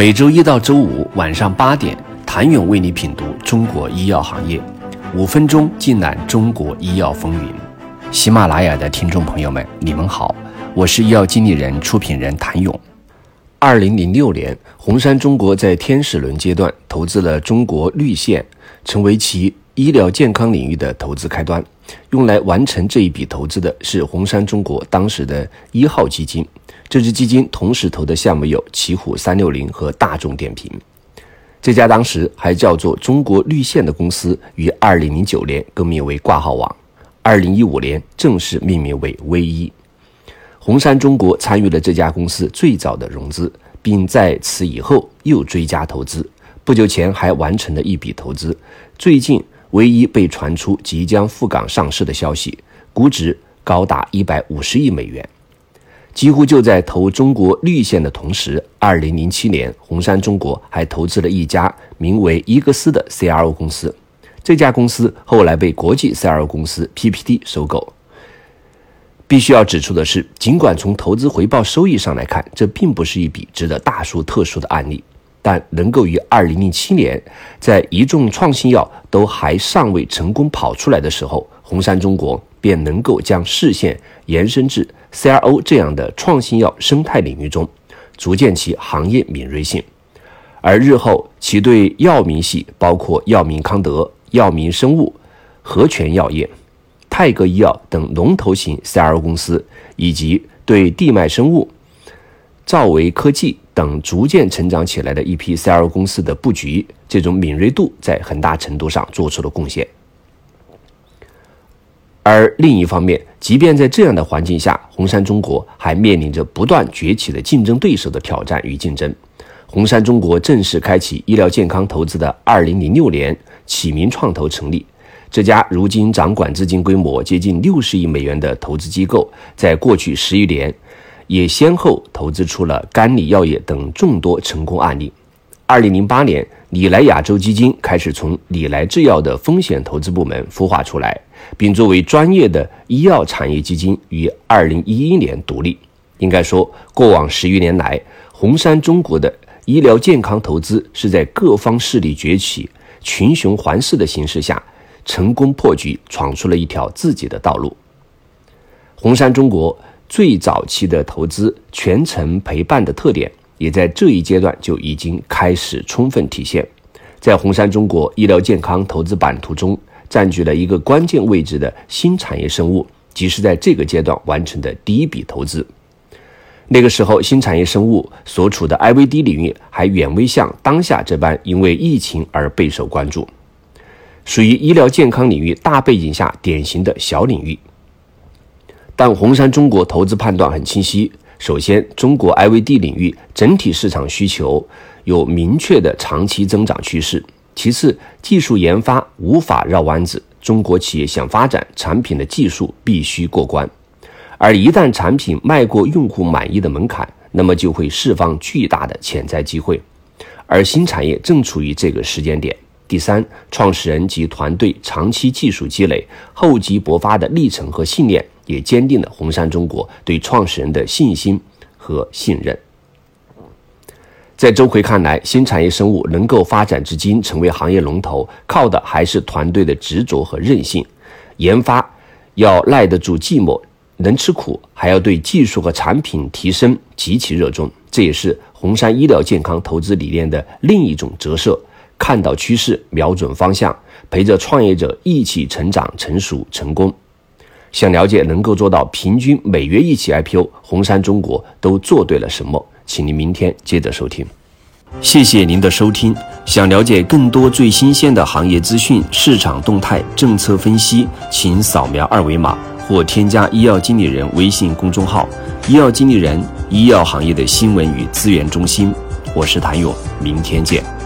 每周一到周五晚上八点，谭勇为你品读中国医药行业，五分钟尽览中国医药风云。喜马拉雅的听众朋友们，你们好，我是医药经理人、出品人谭勇。二零零六年，红杉中国在天使轮阶段投资了中国绿线，成为其医疗健康领域的投资开端。用来完成这一笔投资的是红杉中国当时的一号基金。这支基金同时投的项目有奇虎三六零和大众点评。这家当时还叫做中国绿线的公司，于二零零九年更名为挂号网，二零一五年正式命名为微医。红杉中国参与了这家公司最早的融资，并在此以后又追加投资。不久前还完成了一笔投资。最近，唯一被传出即将赴港上市的消息，估值高达一百五十亿美元。几乎就在投中国绿线的同时，二零零七年，红杉中国还投资了一家名为伊格斯的 CRO 公司。这家公司后来被国际 CRO 公司 PPD 收购。必须要指出的是，尽管从投资回报收益上来看，这并不是一笔值得大书特书的案例，但能够于二零零七年，在一众创新药都还尚未成功跑出来的时候，红杉中国便能够将视线延伸至。CRO 这样的创新药生态领域中，逐渐其行业敏锐性，而日后其对药明系，包括药明康德、药明生物、和泉药业、泰格医药等龙头型 CRO 公司，以及对地脉生物、兆维科技等逐渐成长起来的一批 CRO 公司的布局，这种敏锐度在很大程度上做出了贡献。而另一方面，即便在这样的环境下，红杉中国还面临着不断崛起的竞争对手的挑战与竞争。红杉中国正式开启医疗健康投资的2006年，启明创投成立。这家如今掌管资金规模接近60亿美元的投资机构，在过去十余年，也先后投资出了甘李药业等众多成功案例。2008年，李来亚洲基金开始从李来制药的风险投资部门孵化出来。并作为专业的医药产业基金于二零一一年独立。应该说，过往十余年来，红杉中国的医疗健康投资是在各方势力崛起、群雄环视的形势下，成功破局，闯出了一条自己的道路。红杉中国最早期的投资全程陪伴的特点，也在这一阶段就已经开始充分体现。在红杉中国医疗健康投资版图中。占据了一个关键位置的新产业生物，即是在这个阶段完成的第一笔投资。那个时候，新产业生物所处的 IVD 领域还远未像当下这般因为疫情而备受关注，属于医疗健康领域大背景下典型的小领域。但红杉中国投资判断很清晰：首先，中国 IVD 领域整体市场需求有明确的长期增长趋势。其次，技术研发无法绕弯子。中国企业想发展产品的技术必须过关，而一旦产品迈过用户满意的门槛，那么就会释放巨大的潜在机会。而新产业正处于这个时间点。第三，创始人及团队长期技术积累、厚积薄发的历程和信念，也坚定了红杉中国对创始人的信心和信任。在周奎看来，新产业生物能够发展至今成为行业龙头，靠的还是团队的执着和韧性。研发要耐得住寂寞，能吃苦，还要对技术和产品提升极其热衷。这也是红杉医疗健康投资理念的另一种折射：看到趋势，瞄准方向，陪着创业者一起成长、成熟、成功。想了解能够做到平均每月一起 IPO，红杉中国都做对了什么？请您明天接着收听，谢谢您的收听。想了解更多最新鲜的行业资讯、市场动态、政策分析，请扫描二维码或添加医药经理人微信公众号“医药经理人”——医药行业的新闻与资源中心。我是谭勇，明天见。